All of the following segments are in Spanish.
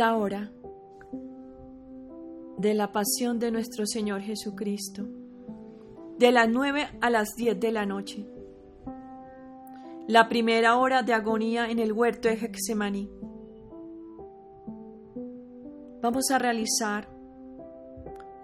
Hora de la pasión de nuestro Señor Jesucristo, de las nueve a las diez de la noche. La primera hora de agonía en el huerto de Hexemaní. Vamos a realizar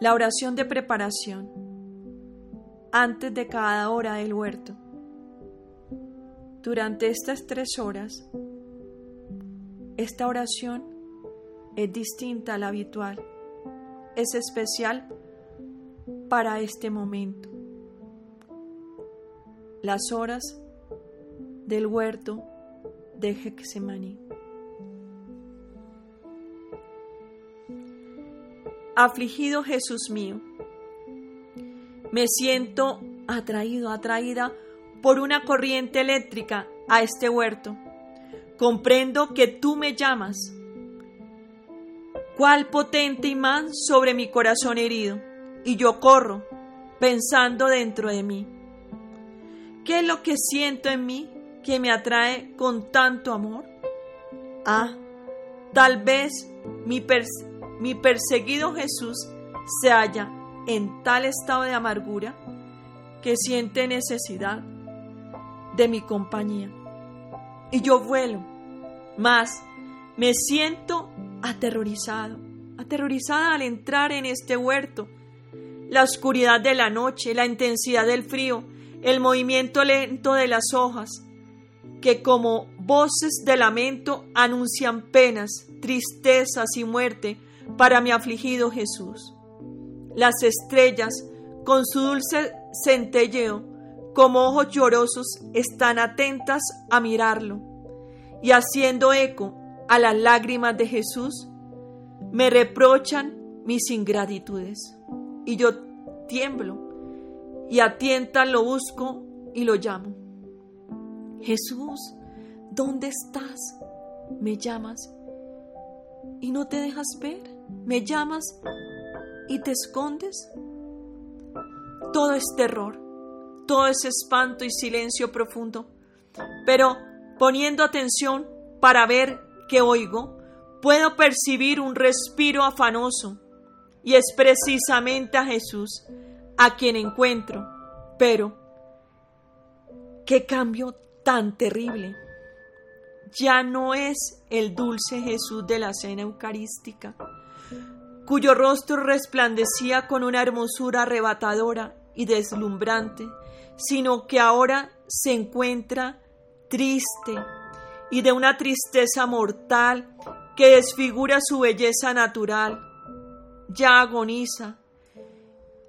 la oración de preparación antes de cada hora del huerto. Durante estas tres horas, esta oración es distinta a la habitual, es especial para este momento. Las horas del huerto de Hexemaní. Afligido Jesús mío, me siento atraído, atraída por una corriente eléctrica a este huerto. Comprendo que tú me llamas. Cuál potente imán sobre mi corazón herido. Y yo corro, pensando dentro de mí. ¿Qué es lo que siento en mí que me atrae con tanto amor? Ah, tal vez mi, mi perseguido Jesús se halla en tal estado de amargura que siente necesidad de mi compañía. Y yo vuelo, más me siento aterrorizado, aterrorizada al entrar en este huerto. La oscuridad de la noche, la intensidad del frío, el movimiento lento de las hojas, que como voces de lamento anuncian penas, tristezas y muerte, para mi afligido Jesús. Las estrellas, con su dulce centelleo, como ojos llorosos, están atentas a mirarlo, y haciendo eco a las lágrimas de Jesús, me reprochan mis ingratitudes. Y yo tiemblo, y a tientas lo busco y lo llamo. Jesús, ¿dónde estás? Me llamas y no te dejas ver. Me llamas y te escondes. Todo es terror, todo es espanto y silencio profundo. Pero poniendo atención para ver oigo, puedo percibir un respiro afanoso. Y es precisamente a Jesús a quien encuentro. Pero, qué cambio tan terrible ya no es el dulce Jesús de la cena eucarística, cuyo rostro resplandecía con una hermosura arrebatadora y deslumbrante, sino que ahora se encuentra triste y de una tristeza mortal que desfigura su belleza natural. Ya agoniza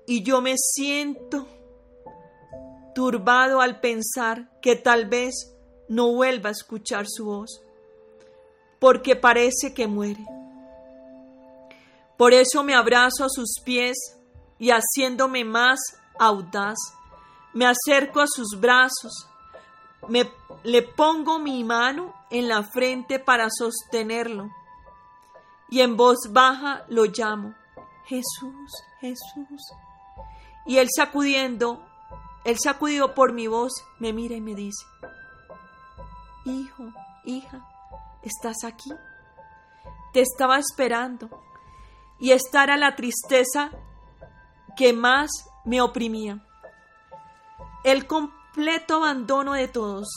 y yo me siento turbado al pensar que tal vez no vuelva a escuchar su voz, porque parece que muere. Por eso me abrazo a sus pies y haciéndome más audaz, me acerco a sus brazos, me, le pongo mi mano en la frente para sostenerlo y en voz baja lo llamo, Jesús, Jesús. Y él sacudiendo, él sacudido por mi voz, me mira y me dice, Hijo, hija, ¿estás aquí? Te estaba esperando. Y esta era la tristeza que más me oprimía. El completo abandono de todos.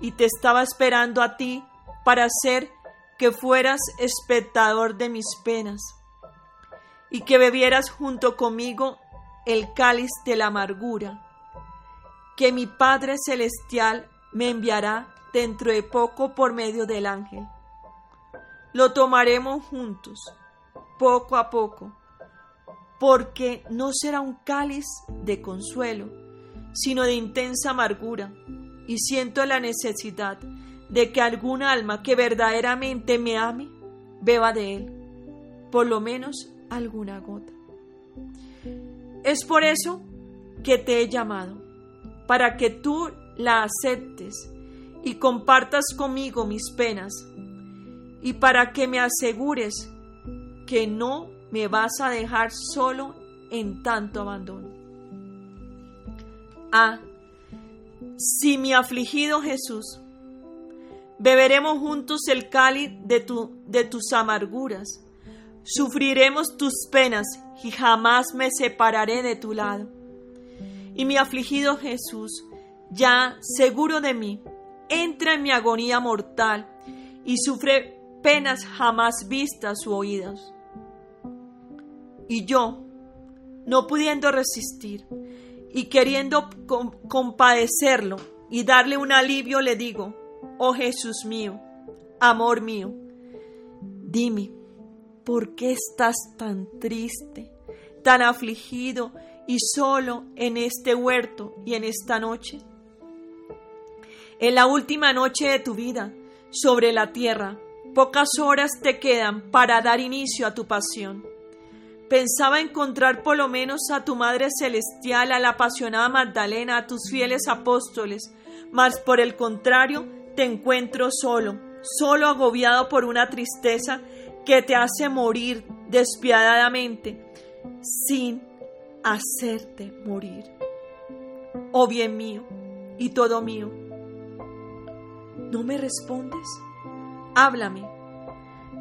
Y te estaba esperando a ti para hacer que fueras espectador de mis penas y que bebieras junto conmigo el cáliz de la amargura que mi Padre Celestial me enviará dentro de poco por medio del ángel. Lo tomaremos juntos, poco a poco, porque no será un cáliz de consuelo, sino de intensa amargura, y siento la necesidad de que algún alma que verdaderamente me ame beba de él, por lo menos alguna gota. Es por eso que te he llamado, para que tú la aceptes y compartas conmigo mis penas, y para que me asegures que no me vas a dejar solo en tanto abandono. Ah, si mi afligido Jesús Beberemos juntos el cáliz de, de tus amarguras. Sufriremos tus penas y jamás me separaré de tu lado. Y mi afligido Jesús, ya seguro de mí, entra en mi agonía mortal y sufre penas jamás vistas u oídas. Y yo, no pudiendo resistir y queriendo compadecerlo y darle un alivio, le digo, oh Jesús mío, amor mío, dime, ¿por qué estás tan triste, tan afligido y solo en este huerto y en esta noche? En la última noche de tu vida sobre la tierra, pocas horas te quedan para dar inicio a tu pasión. Pensaba encontrar por lo menos a tu Madre Celestial, a la apasionada Magdalena, a tus fieles apóstoles, mas por el contrario te encuentro solo, solo agobiado por una tristeza que te hace morir despiadadamente, sin hacerte morir. Oh bien mío y todo mío, ¿no me respondes? Háblame,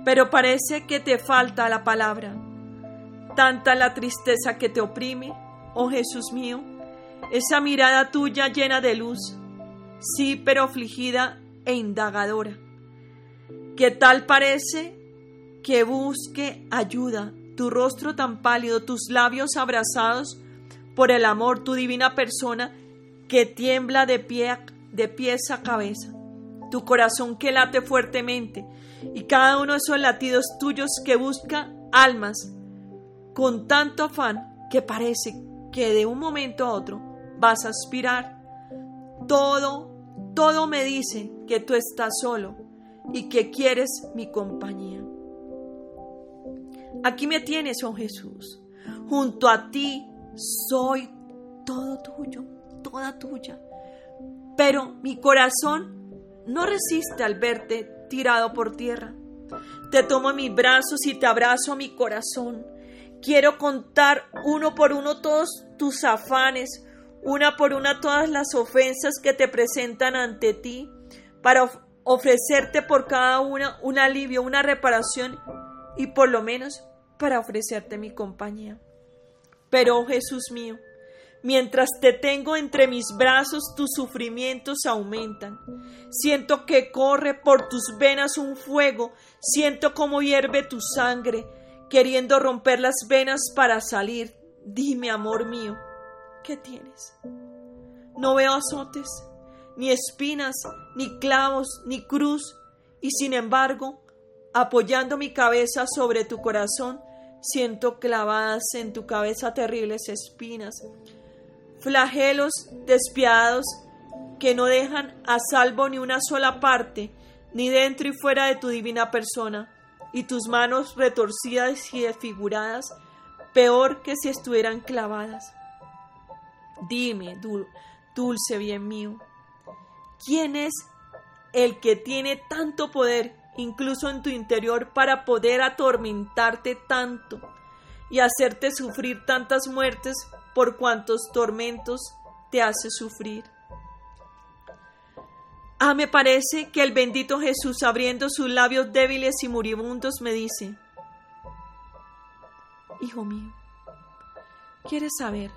pero parece que te falta la palabra. Tanta la tristeza que te oprime, oh Jesús mío, esa mirada tuya llena de luz, sí, pero afligida e indagadora, que tal parece que busque ayuda, tu rostro tan pálido, tus labios abrazados por el amor, tu divina persona que tiembla de pie de pies a cabeza, tu corazón que late fuertemente y cada uno de esos latidos tuyos que busca almas con tanto afán que parece que de un momento a otro vas a aspirar. Todo, todo me dice que tú estás solo y que quieres mi compañía. Aquí me tienes, oh Jesús. Junto a ti soy todo tuyo, toda tuya. Pero mi corazón no resiste al verte tirado por tierra. Te tomo en mis brazos y te abrazo a mi corazón. Quiero contar uno por uno todos tus afanes, una por una todas las ofensas que te presentan ante ti para ofrecerte por cada una un alivio, una reparación y por lo menos para ofrecerte mi compañía. Pero, oh Jesús mío, mientras te tengo entre mis brazos, tus sufrimientos aumentan. Siento que corre por tus venas un fuego, siento como hierve tu sangre, queriendo romper las venas para salir. Dime, amor mío, ¿qué tienes? No veo azotes, ni espinas, ni clavos, ni cruz, y sin embargo, apoyando mi cabeza sobre tu corazón, siento clavadas en tu cabeza terribles espinas, flagelos despiadados que no dejan a salvo ni una sola parte, ni dentro y fuera de tu divina persona, y tus manos retorcidas y desfiguradas, peor que si estuvieran clavadas. Dime, dulce bien mío, ¿Quién es el que tiene tanto poder, incluso en tu interior, para poder atormentarte tanto y hacerte sufrir tantas muertes por cuantos tormentos te hace sufrir? Ah, me parece que el bendito Jesús, abriendo sus labios débiles y moribundos, me dice, Hijo mío, ¿quieres saber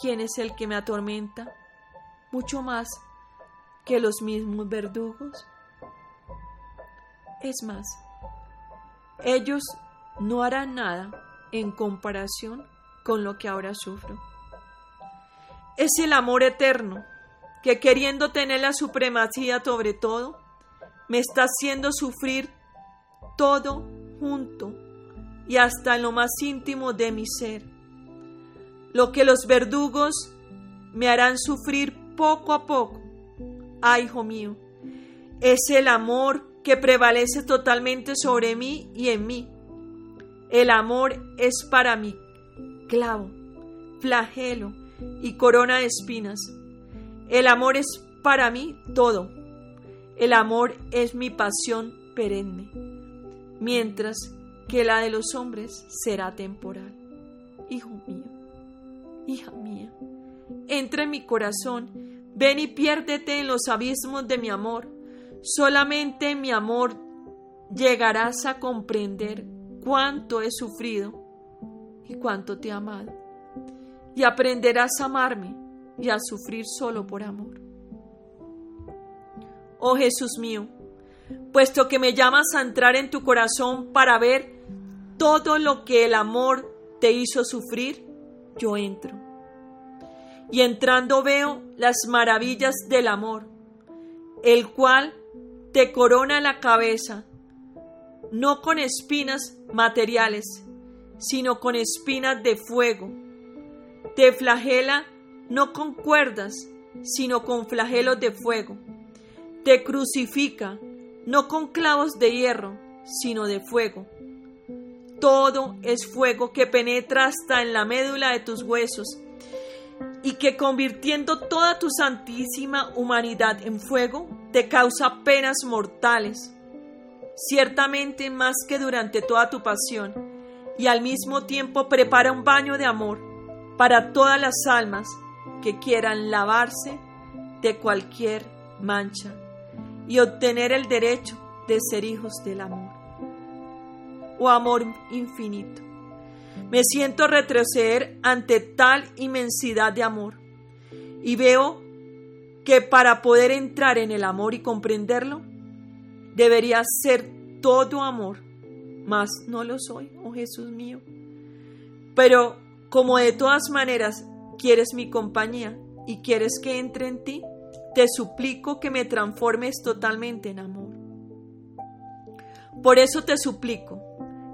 quién es el que me atormenta? Mucho más que los mismos verdugos? Es más, ellos no harán nada en comparación con lo que ahora sufro. Es el amor eterno que queriendo tener la supremacía sobre todo, me está haciendo sufrir todo junto y hasta lo más íntimo de mi ser. Lo que los verdugos me harán sufrir poco a poco ah, hijo mío, es el amor que prevalece totalmente sobre mí y en mí. El amor es para mí clavo, flagelo y corona de espinas. El amor es para mí todo. El amor es mi pasión perenne, mientras que la de los hombres será temporal. Hijo mío, hija mía, entra en mi corazón Ven y piérdete en los abismos de mi amor. Solamente mi amor llegarás a comprender cuánto he sufrido y cuánto te he amado. Y aprenderás a amarme y a sufrir solo por amor. Oh Jesús mío, puesto que me llamas a entrar en tu corazón para ver todo lo que el amor te hizo sufrir, yo entro. Y entrando veo las maravillas del amor, el cual te corona la cabeza, no con espinas materiales, sino con espinas de fuego. Te flagela no con cuerdas, sino con flagelos de fuego. Te crucifica no con clavos de hierro, sino de fuego. Todo es fuego que penetra hasta en la médula de tus huesos y que convirtiendo toda tu santísima humanidad en fuego, te causa penas mortales, ciertamente más que durante toda tu pasión, y al mismo tiempo prepara un baño de amor para todas las almas que quieran lavarse de cualquier mancha y obtener el derecho de ser hijos del amor. Oh amor infinito, me siento retroceder ante tal inmensidad de amor y veo que para poder entrar en el amor y comprenderlo, debería ser todo amor, mas no lo soy, oh Jesús mío. Pero como de todas maneras quieres mi compañía y quieres que entre en ti, te suplico que me transformes totalmente en amor. Por eso te suplico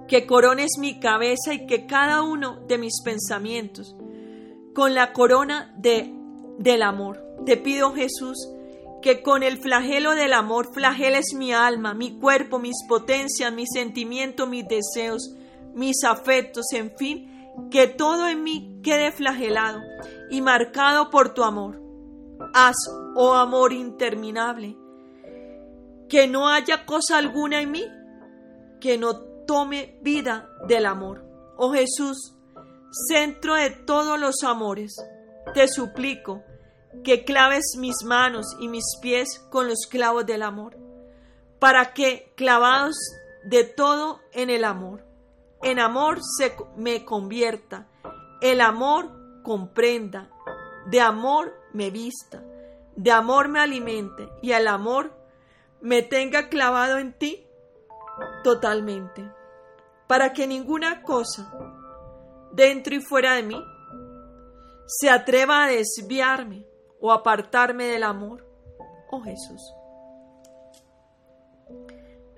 que corones mi cabeza y que cada uno de mis pensamientos con la corona de, del amor. Te pido, Jesús, que con el flagelo del amor flageles mi alma, mi cuerpo, mis potencias, mis sentimientos, mis deseos, mis afectos, en fin, que todo en mí quede flagelado y marcado por tu amor. Haz, oh amor interminable, que no haya cosa alguna en mí que no tome vida del amor. Oh Jesús, centro de todos los amores, te suplico que claves mis manos y mis pies con los clavos del amor, para que, clavados de todo en el amor, en amor se me convierta, el amor comprenda, de amor me vista, de amor me alimente y el amor me tenga clavado en ti totalmente, para que ninguna cosa, dentro y fuera de mí, se atreva a desviarme o apartarme del amor, oh Jesús.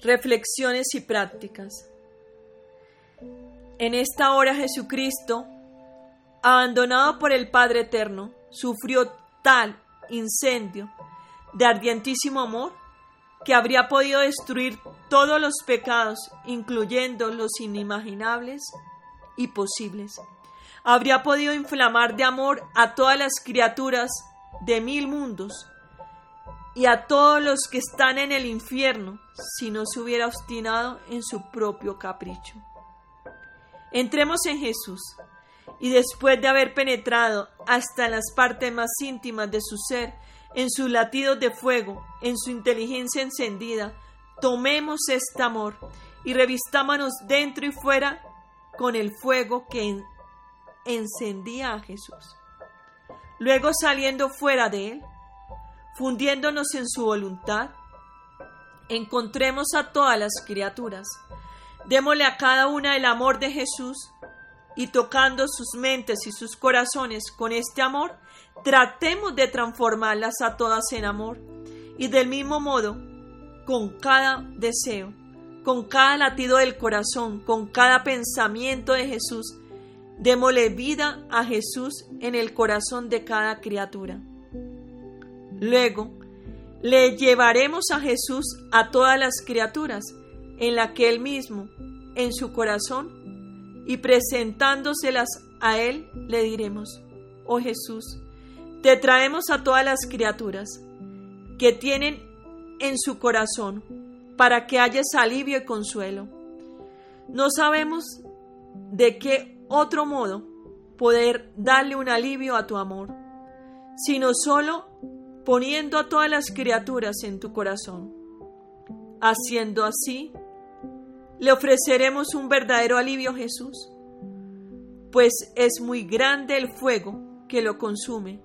Reflexiones y prácticas. En esta hora Jesucristo, abandonado por el Padre Eterno, sufrió tal incendio de ardientísimo amor que habría podido destruir todos los pecados, incluyendo los inimaginables y posibles. Habría podido inflamar de amor a todas las criaturas de mil mundos y a todos los que están en el infierno si no se hubiera obstinado en su propio capricho. Entremos en Jesús y después de haber penetrado hasta las partes más íntimas de su ser, en sus latidos de fuego, en su inteligencia encendida, tomemos este amor y revistámonos dentro y fuera con el fuego que encendía a Jesús. Luego saliendo fuera de él, fundiéndonos en su voluntad, encontremos a todas las criaturas, démosle a cada una el amor de Jesús y tocando sus mentes y sus corazones con este amor, tratemos de transformarlas a todas en amor y del mismo modo, con cada deseo, con cada latido del corazón, con cada pensamiento de Jesús, démosle vida a Jesús en el corazón de cada criatura. Luego, le llevaremos a Jesús a todas las criaturas, en la que Él mismo, en su corazón, y presentándoselas a Él, le diremos, oh Jesús, te traemos a todas las criaturas que tienen en su corazón para que hayas alivio y consuelo. No sabemos de qué otro modo poder darle un alivio a tu amor, sino solo poniendo a todas las criaturas en tu corazón. Haciendo así, le ofreceremos un verdadero alivio a Jesús, pues es muy grande el fuego que lo consume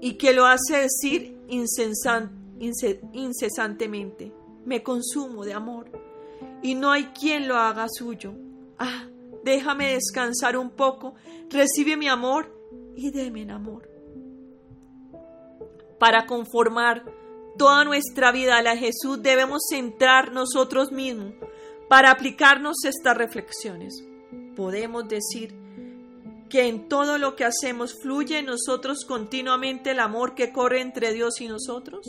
y que lo hace decir incesantemente, me consumo de amor, y no hay quien lo haga suyo. Ah, déjame descansar un poco, recibe mi amor y déme en amor. Para conformar toda nuestra vida a la Jesús debemos centrar nosotros mismos para aplicarnos estas reflexiones. Podemos decir que en todo lo que hacemos fluye en nosotros continuamente el amor que corre entre Dios y nosotros.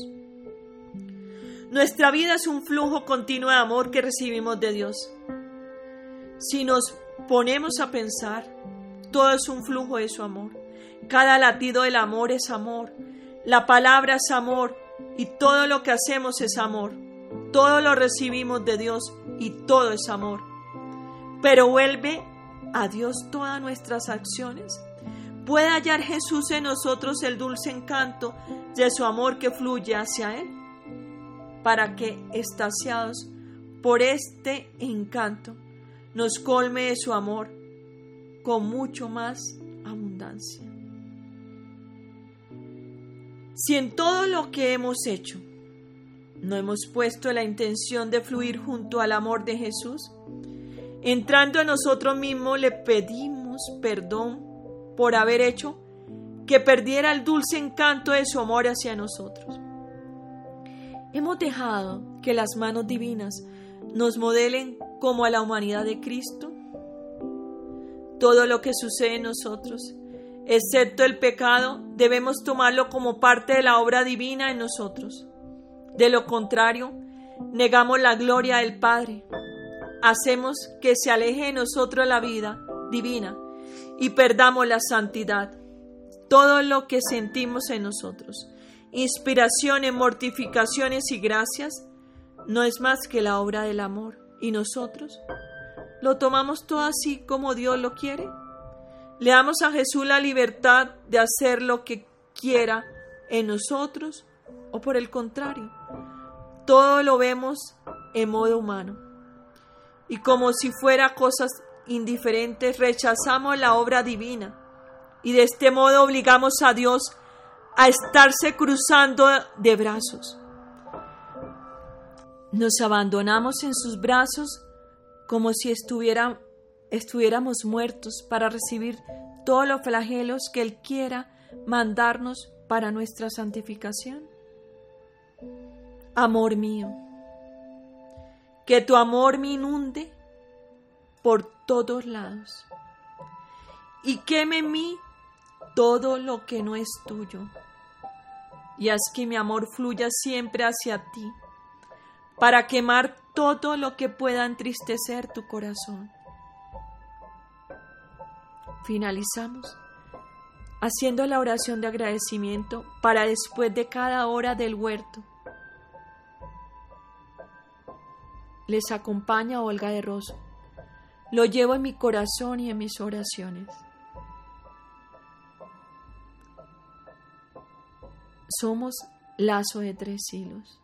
Nuestra vida es un flujo continuo de amor que recibimos de Dios. Si nos ponemos a pensar, todo es un flujo de su amor. Cada latido del amor es amor. La palabra es amor y todo lo que hacemos es amor. Todo lo recibimos de Dios y todo es amor. Pero vuelve a Dios todas nuestras acciones. ¿Puede hallar Jesús en nosotros el dulce encanto de su amor que fluye hacia Él? Para que, estasiados por este encanto, nos colme de su amor con mucho más abundancia. Si en todo lo que hemos hecho no hemos puesto la intención de fluir junto al amor de Jesús, entrando en nosotros mismos le pedimos perdón por haber hecho que perdiera el dulce encanto de su amor hacia nosotros. Hemos dejado que las manos divinas nos modelen como a la humanidad de Cristo. Todo lo que sucede en nosotros excepto el pecado, debemos tomarlo como parte de la obra divina en nosotros. De lo contrario, negamos la gloria del Padre, hacemos que se aleje de nosotros la vida divina y perdamos la santidad. Todo lo que sentimos en nosotros, inspiraciones, mortificaciones y gracias, no es más que la obra del amor. ¿Y nosotros? ¿Lo tomamos todo así como Dios lo quiere? Le damos a Jesús la libertad de hacer lo que quiera en nosotros o por el contrario, todo lo vemos en modo humano. Y como si fuera cosas indiferentes, rechazamos la obra divina y de este modo obligamos a Dios a estarse cruzando de brazos. Nos abandonamos en sus brazos como si estuviera estuviéramos muertos para recibir todos los flagelos que Él quiera mandarnos para nuestra santificación? Amor mío, que tu amor me inunde por todos lados y queme en mí todo lo que no es tuyo y haz que mi amor fluya siempre hacia ti para quemar todo lo que pueda entristecer tu corazón. Finalizamos haciendo la oración de agradecimiento para después de cada hora del huerto. Les acompaña Olga de Rosso. Lo llevo en mi corazón y en mis oraciones. Somos lazo de tres hilos.